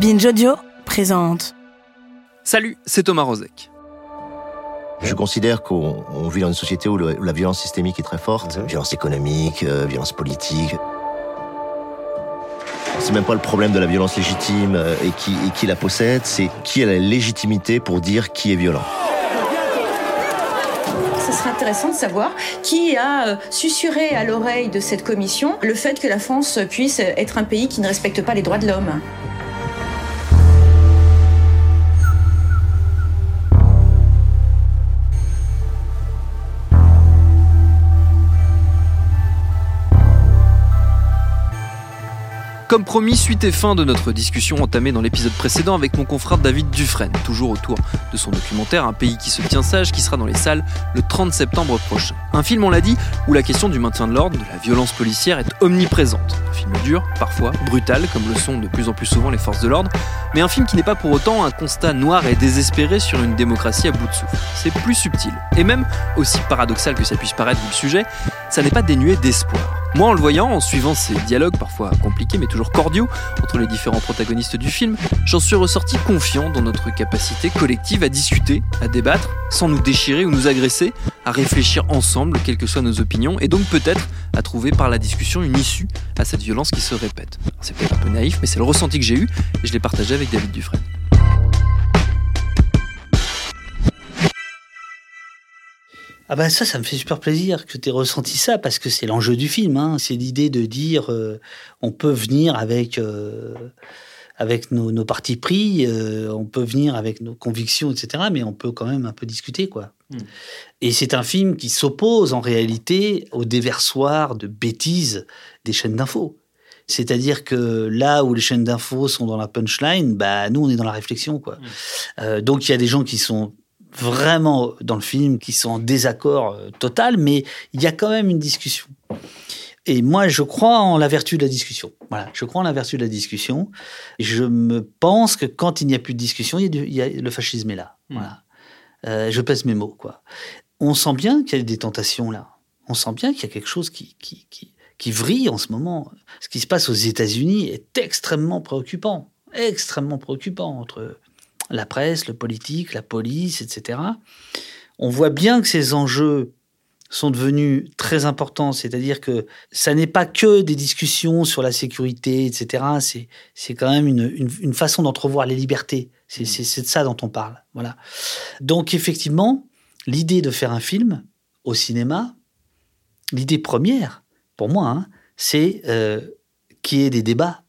Binge Audio présente. Salut, c'est Thomas Rozek. Je considère qu'on on vit dans une société où, le- où la violence systémique est très forte, violence économique, euh, violence politique. C'est même pas le problème de la violence légitime euh, et qui, et qui la possède, c'est qui a la légitimité pour dire qui est violent. Ce serait intéressant de savoir qui a euh, susurré à l'oreille de cette commission le fait que la France puisse être un pays qui ne respecte pas les droits de l'homme. Comme promis, suite et fin de notre discussion entamée dans l'épisode précédent avec mon confrère David Dufresne, toujours autour de son documentaire Un pays qui se tient sage qui sera dans les salles le 30 septembre prochain. Un film, on l'a dit, où la question du maintien de l'ordre, de la violence policière est omniprésente. Un film dur, parfois, brutal, comme le sont de plus en plus souvent les forces de l'ordre, mais un film qui n'est pas pour autant un constat noir et désespéré sur une démocratie à bout de souffle. C'est plus subtil. Et même, aussi paradoxal que ça puisse paraître vu le sujet, n'est pas dénué d'espoir. Moi, en le voyant, en suivant ces dialogues parfois compliqués mais toujours cordiaux entre les différents protagonistes du film, j'en suis ressorti confiant dans notre capacité collective à discuter, à débattre, sans nous déchirer ou nous agresser, à réfléchir ensemble, quelles que soient nos opinions, et donc peut-être à trouver par la discussion une issue à cette violence qui se répète. C'est peut-être un peu naïf, mais c'est le ressenti que j'ai eu, et je l'ai partagé avec David Dufresne. Ah bah ça, ça me fait super plaisir que tu aies ressenti ça, parce que c'est l'enjeu du film. Hein. C'est l'idée de dire, euh, on peut venir avec, euh, avec nos, nos partis pris, euh, on peut venir avec nos convictions, etc., mais on peut quand même un peu discuter, quoi. Et c'est un film qui s'oppose en réalité au déversoir de bêtises des chaînes d'infos. C'est-à-dire que là où les chaînes d'infos sont dans la punchline, bah nous on est dans la réflexion quoi. Euh, donc il y a des gens qui sont vraiment dans le film, qui sont en désaccord euh, total, mais il y a quand même une discussion. Et moi, je crois en la vertu de la discussion. Voilà, je crois en la vertu de la discussion. Je me pense que quand il n'y a plus de discussion, il y a, du- il y a- le fascisme est là. Voilà. Euh, je pèse mes mots, quoi. On sent bien qu'il y a des tentations là. On sent bien qu'il y a quelque chose qui, qui, qui, qui vrille en ce moment. Ce qui se passe aux États-Unis est extrêmement préoccupant. Extrêmement préoccupant entre la presse, le politique, la police, etc. On voit bien que ces enjeux sont devenus très importants, c'est-à-dire que ça n'est pas que des discussions sur la sécurité, etc. C'est c'est quand même une, une, une façon d'entrevoir les libertés. C'est c'est- c'est de ça dont on parle. Voilà. Donc effectivement, l'idée de faire un film au cinéma, l'idée première, pour moi, hein, c'est euh, qu'il y ait des débats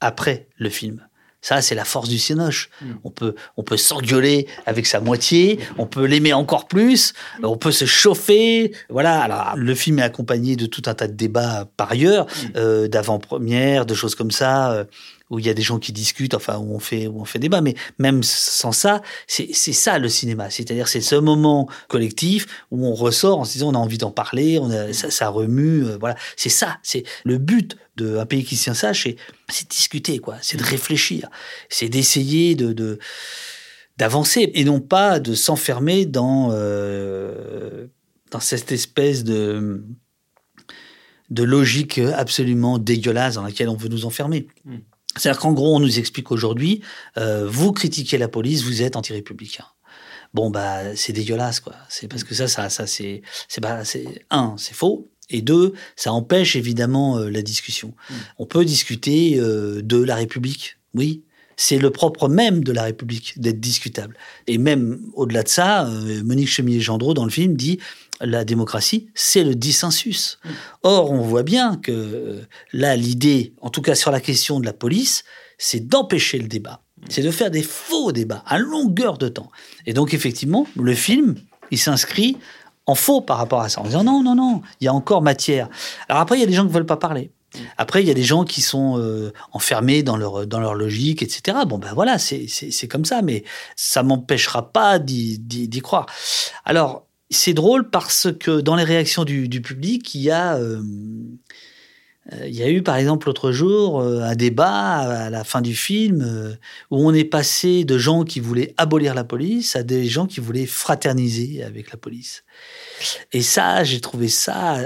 après le film. Ça, c'est la force du cinoche. On peut, on peut s'engueuler avec sa moitié, on peut l'aimer encore plus, on peut se chauffer. Voilà. Alors, le film est accompagné de tout un tas de débats par ailleurs, euh, d'avant-première, de choses comme ça, euh, où il y a des gens qui discutent, enfin, où on fait, où on fait débat. Mais même sans ça, c'est ça le cinéma. C'est-à-dire, c'est ce moment collectif où on ressort en se disant, on a envie d'en parler, on ça, ça remue. euh, voilà. C'est ça. C'est le but d'un pays qui tient sage, c'est discuter, quoi. C'est de réfléchir. C'est d'essayer de, d'avancer et non pas de s'enfermer dans euh, dans cette espèce de de logique absolument dégueulasse dans laquelle on veut nous enfermer. C'est-à-dire qu'en gros, on nous explique aujourd'hui, euh, vous critiquez la police, vous êtes anti-républicain. Bon, bah, c'est dégueulasse, quoi. C'est parce que ça, ça, ça, c'est, c'est, bah, c'est, un, c'est faux. Et deux, ça empêche évidemment euh, la discussion. On peut discuter euh, de la République, oui. C'est le propre même de la République d'être discutable. Et même au-delà de ça, euh, Monique Chemillé-Gendreau, dans le film, dit la démocratie, c'est le dissensus. Or, on voit bien que euh, là, l'idée, en tout cas sur la question de la police, c'est d'empêcher le débat. C'est de faire des faux débats à longueur de temps. Et donc, effectivement, le film, il s'inscrit en faux par rapport à ça, en disant non, non, non, il y a encore matière. Alors après, il y a des gens qui ne veulent pas parler. Après, il y a des gens qui sont euh, enfermés dans leur, dans leur logique, etc. Bon, ben voilà, c'est comme ça, mais ça m'empêchera pas d'y croire. Alors, c'est drôle parce que dans les réactions du, public, il y a... Euh, euh, il y a eu par exemple l'autre jour un débat à la fin du film où on est passé de gens qui voulaient abolir la police à des gens qui voulaient fraterniser avec la police. Et ça, j'ai trouvé ça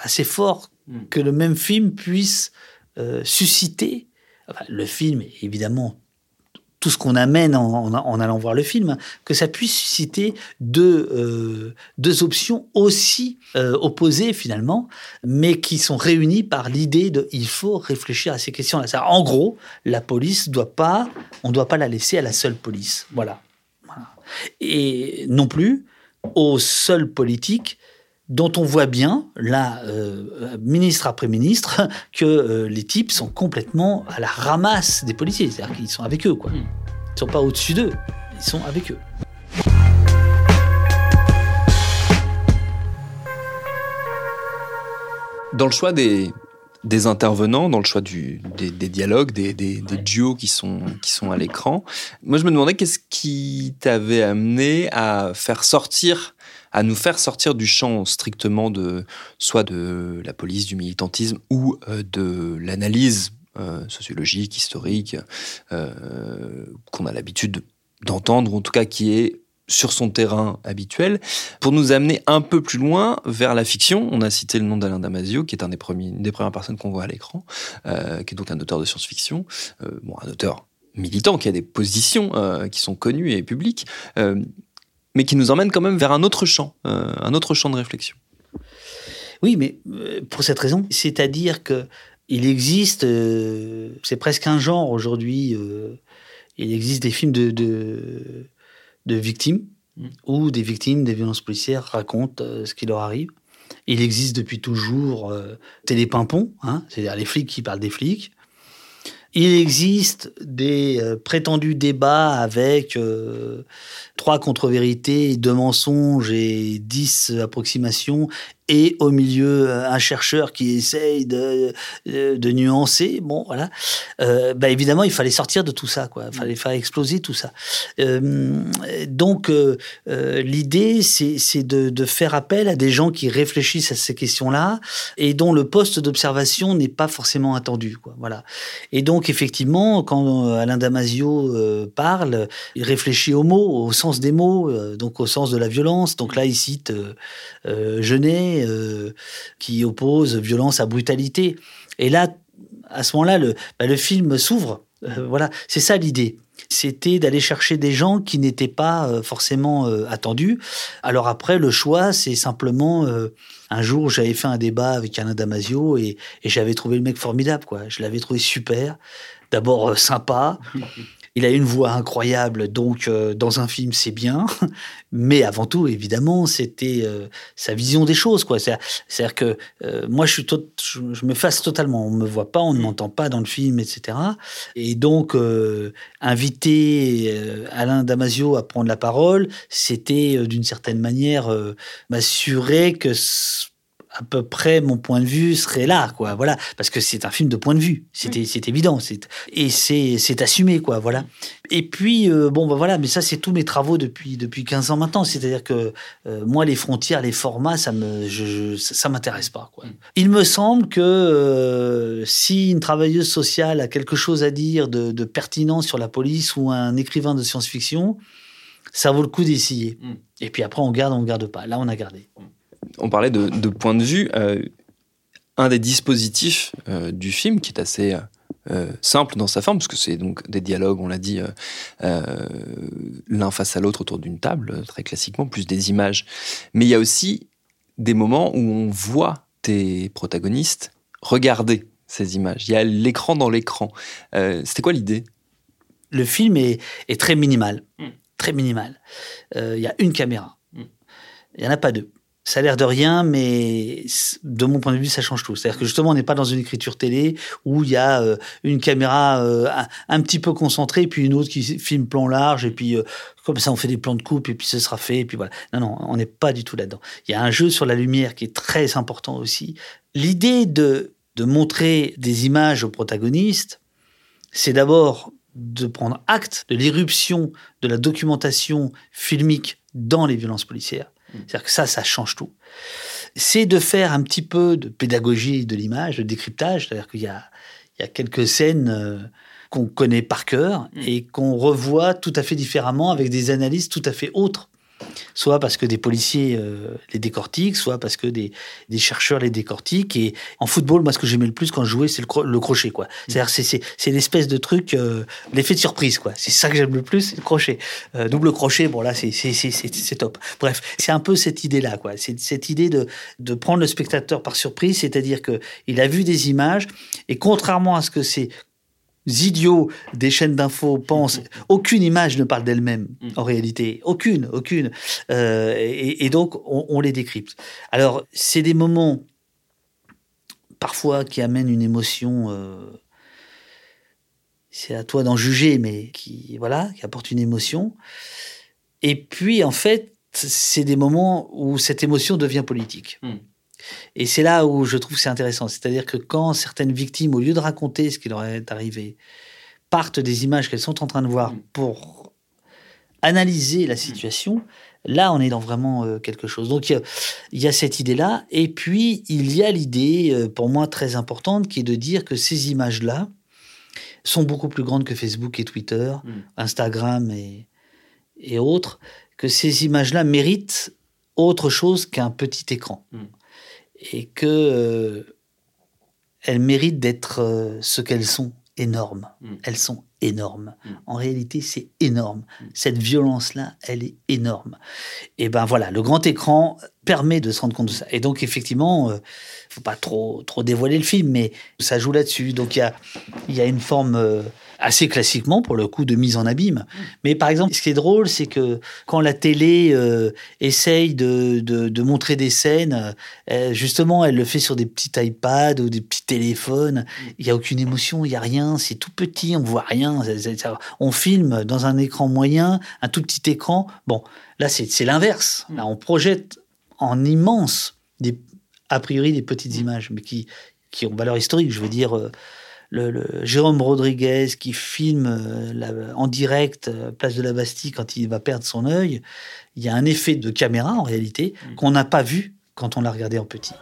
assez fort Hmm. que le même film puisse euh, susciter, le film, évidemment, tout ce qu'on amène en, allant voir le film, hein, que ça puisse susciter deux, euh, deux options aussi euh, opposées finalement, mais qui sont réunies par l'idée de il faut réfléchir à ces questions-là. En gros, la police doit pas, on ne doit pas la laisser à la seule police. Voilà. voilà. Et non plus aux seuls politiques dont on voit bien, là, euh, ministre après ministre, que euh, les types sont complètement à la ramasse des policiers. C'est-à-dire qu'ils sont avec eux, quoi. Ils ne sont pas au-dessus d'eux, ils sont avec eux. Dans le choix des, des intervenants, dans le choix du, des, dialogues, des, des, duos qui sont, qui sont à l'écran, moi je me demandais qu'est-ce qui t'avait amené à faire sortir à nous faire sortir du champ strictement de soit de la police, du militantisme ou euh, de l'analyse euh, sociologique, historique, euh, qu'on a l'habitude d'entendre, ou en tout cas qui est sur son terrain habituel, pour nous amener un peu plus loin vers la fiction. On a cité le nom d'Alain Damasio, qui est un des premiers, une des premières personnes qu'on voit à l'écran, qui est donc un auteur de science-fiction, bon, un auteur militant qui a des positions qui sont connues et publiques, mais qui nous emmène quand même vers un autre champ, euh, un autre champ de réflexion. Oui, mais euh, pour cette raison, c'est-à-dire que il existe, euh, c'est presque un genre aujourd'hui. il existe des films de, de, victimes mm. où des victimes des violences policières racontent ce qui leur arrive. Il existe depuis toujours Télépimpon, hein, c'est-à-dire les flics qui parlent des flics. Il existe des euh, prétendus débats avec euh, trois contre-vérités, deux mensonges et dix approximations et au milieu un chercheur qui essaye de, de, nuancer. Bon, voilà. Euh, bah évidemment, il fallait sortir de tout ça, quoi. Il fallait faire exploser tout ça. Euh, donc, euh, euh l'idée, c'est de, faire appel à des gens qui réfléchissent à ces questions-là et dont le poste d'observation n'est pas forcément attendu, quoi. Voilà. Et donc, effectivement, quand euh, Alain Damasio euh, parle, il réfléchit aux mots, au sens des mots, donc au sens de la violence. Donc là, il cite Genet euh, qui oppose violence à brutalité. Et là, à ce moment-là, le, bah, film s'ouvre. Euh, voilà, c'est ça l'idée. C'était d'aller chercher des gens qui n'étaient pas euh, forcément attendus. Alors après, le choix, c'est simplement un jour, j'avais fait un débat avec Alain Damasio et, et j'avais trouvé le mec formidable. Quoi. Je l'avais trouvé super. D'abord sympa. Il a une voix incroyable, donc euh, dans un film c'est bien, mais avant tout évidemment c'était euh, sa vision des choses quoi. C'est-à-dire que euh, moi je suis je, me fasse totalement, on me voit pas, on ne m'entend pas dans le film, etc. Et donc inviter Alain Damasio à prendre la parole, c'était d'une certaine manière m'assurer que à peu près mon point de vue serait là, quoi. Voilà, parce que c'est un film de point de vue, c'est c'est évident, c'est et c'est c'est assumé, quoi. Voilà. Et puis euh, bon, bah voilà, mais ça c'est tous mes travaux depuis depuis 15 ans maintenant. C'est-à-dire que euh, moi les frontières, les formats, ça me je, ça m'intéresse pas, quoi. Il me semble que euh, si une travailleuse sociale a quelque chose à dire de, de pertinent sur la police ou un écrivain de science-fiction, ça vaut le coup d'essayer. Mm. Et puis après on garde, on garde pas. Là on a gardé. Mm on parlait de, point de vue. Euh, un des dispositifs euh, du film, qui est assez euh, simple dans sa forme, parce que c'est donc des dialogues, on l'a dit, l'un face à l'autre autour d'une table, très classiquement, plus des images. Mais il y a aussi des moments où on voit tes protagonistes regarder ces images. Il y a l'écran dans l'écran. C'était quoi l'idée? Le film est, très minimal. Hmm. Très minimal. Il y a une caméra. Hmm. Il n'y en a pas deux ça a l'air de rien, mais de mon point de vue, ça change tout. C'est-à-dire que justement, on n'est pas dans une écriture télé où il y a euh, une caméra euh, un, petit peu concentrée, puis une autre qui filme plan large, et puis euh, comme ça, on fait des plans de coupe, et puis ce sera fait, et puis voilà. Non, non, on n'est pas du tout là-dedans. Il y a un jeu sur la lumière qui est très important aussi. L'idée de de montrer des images aux protagonistes, c'est d'abord de prendre acte de l'irruption de la documentation filmique dans les violences policières. C'est-à-dire que ça, ça change tout. C'est de faire un petit peu de pédagogie de l'image, de décryptage. C'est-à-dire qu'il y a, il y a quelques scènes euh, qu'on connaît par cœur et qu'on revoit tout à fait différemment avec des analyses tout à fait autres soit parce que des policiers euh, les décortiquent, soit parce que des, des, chercheurs les décortiquent. Et en football, moi, ce que j'aimais le plus quand je jouais, c'est le, crochet, quoi. C'est-à-dire, c'est, l'espèce de truc, euh, l'effet de surprise, quoi. C'est ça que j'aime le plus, c'est le crochet. Euh, double crochet, bon, là, c'est, top. Bref, c'est un peu cette idée-là, quoi. C'est cette idée de, de prendre le spectateur par surprise, c'est-à-dire que il a vu des images, et contrairement à ce que c'est idiots des chaînes d'infos pensent, aucune image ne parle d'elle-même, mm. en réalité. Aucune, aucune. Euh, et, donc, on, les décrypte. Alors, c'est des moments, parfois, qui amènent une émotion. Euh, c'est à toi d'en juger, mais qui, voilà, qui apporte une émotion. Et puis, en fait, c'est des moments où cette émotion devient politique. Mm. Et c'est là où je trouve c'est intéressant. C'est-à-dire que quand certaines victimes, au lieu de raconter ce qui leur est arrivé, partent des images qu'elles sont en train de voir mm. pour analyser la situation, là, on est dans vraiment euh, quelque chose. Donc, il y, a cette idée-là. Et puis, il y a l'idée, euh, pour moi, très importante, qui est de dire que ces images-là sont beaucoup plus grandes que Facebook et Twitter, mm. Instagram et, et autres, que ces images-là méritent autre chose qu'un petit écran. Mm et que euh, elles méritent d'être euh, ce qu'elles sont, énormes. Mm. Elles sont énormes. Mm. En réalité, c'est énorme. Mm. Cette violence-là, elle est énorme. Et ben voilà, le grand écran permet de se rendre compte de ça. Et donc effectivement, euh, faut pas trop trop dévoiler le film, mais ça joue là-dessus. Donc il y a il y a une forme assez classiquement pour le coup de mise en abîme. Mais par exemple, ce qui est drôle, c'est que quand la télé euh, essaye de, de, montrer des scènes, euh, justement, elle le fait sur des petits iPads ou des petits téléphones. Il n'y a aucune émotion, il n'y a rien, c'est tout petit, on voit rien. On filme dans un écran moyen, un tout petit écran. Bon, là, c'est l'inverse. Là, on projette en immense, des, a priori, des petites images, mais qui, qui ont valeur historique. Je veux dire, euh, le, Jérôme Rodriguez qui filme euh, en direct euh, Place de la Bastille quand il va perdre son œil, il y a un effet de caméra en réalité mm. qu'on n'a pas vu quand on l'a regardé en petit.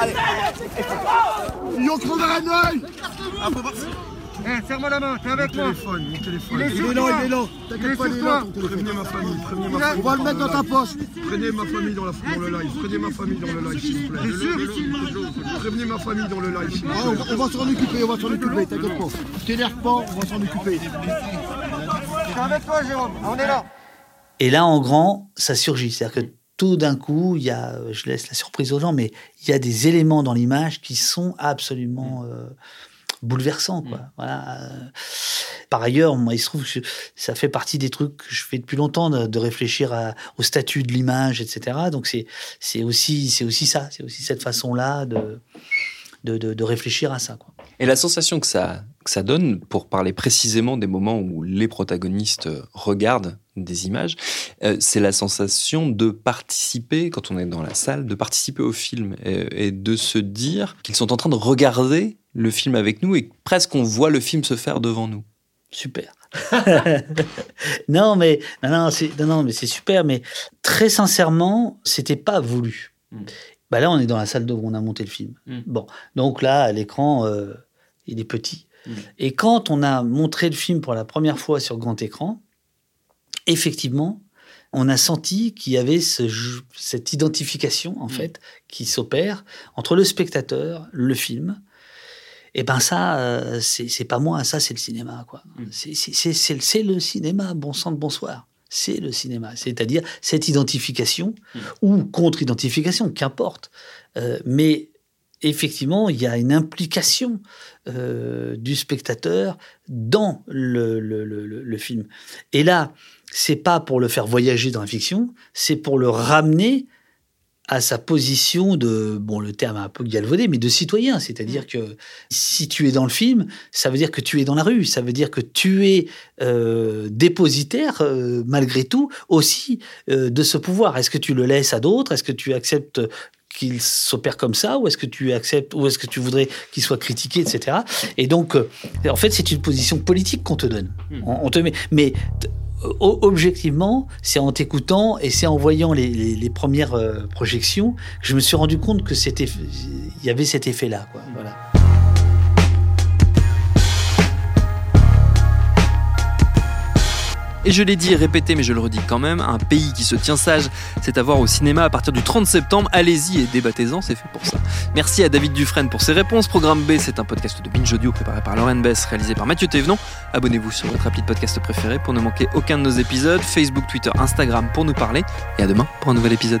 Allez Ils ont crevé un œil Ah, faut voir eh, serre-moi la main, t'es avec moi. Téléphone, mon téléphone. Il est, il est là, il est là. T'inquiète pas, il est là. Prévenez ma famille, prévenez ma famille. On va le mettre dans ta poche. Prenez ma famille dans, la, dans le live. Prenez ma famille dans le live, s'il vous plaît. sûr Prévenez ma famille dans le live. Ah, on va s'en occuper, on va s'en occuper, t'inquiète pas. T'énerve pas, on va s'en occuper. Suis avec toi, Jérôme. On est là. Et là, en grand, ça surgit. C'est-à-dire que tout d'un coup, il y a, je laisse la surprise aux gens, mais il y a des éléments dans l'image qui sont absolument mm. euh, bouleversants. Quoi. Mm. Voilà. Par ailleurs, moi, il se trouve que ça fait partie des trucs que je fais depuis longtemps, de, réfléchir au statut de l'image, etc. Donc c'est aussi c'est aussi ça, c'est aussi cette façon-là de de, de réfléchir à ça. Quoi. Et la sensation que ça que ça donne, pour parler précisément des moments où les protagonistes regardent des images, euh, c'est la sensation de participer, quand on est dans la salle, de participer au film et, de se dire qu'ils sont en train de regarder le film avec nous et presque on voit le film se faire devant nous. Super. non mais non non c'est non, mais c'est super mais très sincèrement c'était pas voulu. Bah là on est dans la salle où on a monté le film. Mm. Bon donc là l'écran euh, il est petit. Mm. Et quand on a montré le film pour la première fois sur grand écran, effectivement, on a senti qu'il y avait cette identification, en mm. fait, qui s'opère entre le spectateur, le film. Et ben ça, euh, c'est pas moi, ça c'est le cinéma, quoi. C'est le cinéma, bon sang de bonsoir. C'est le cinéma, c'est-à-dire cette identification mm. ou contre-identification, qu'importe. Euh, mais effectivement, il y a une implication euh, du spectateur dans le, le, film. Et là, c'est pas pour le faire voyager dans la fiction, c'est pour le ramener à sa position de, bon, le terme un peu galvaudé, mais de citoyen. C'est-à-dire que si tu es dans le film, ça veut dire que tu es dans la rue. Ça veut dire que tu es euh, dépositaire, euh, malgré tout, aussi euh, de ce pouvoir. Est-ce que tu le laisses à d'autres? Est-ce que tu acceptes qu'il s'opère comme ça? Ou est-ce que tu acceptes ou est-ce que tu voudrais qu'il soit critiqué etc et donc en fait c'est une position politique qu'on te donne on, on te met mais objectivement, c'est en t'écoutant et c'est en voyant les, premières euh, projections que je me suis rendu compte que c'était, il y avait cet effet-là. Voilà. Et je l'ai dit répété, mais je le redis quand même, un pays qui se tient sage, c'est à voir au cinéma à partir du 30 septembre. Allez-y et débattez-en, c'est fait pour ça. Merci à David Dufresne pour ses réponses. Programme B, c'est un podcast de Binge Audio préparé par Lauren Bess, réalisé par Mathieu Thévenon. Abonnez-vous sur votre appli de podcast préféré pour ne manquer aucun de nos épisodes. Facebook, Twitter, Instagram pour nous parler. Et à demain pour un nouvel épisode.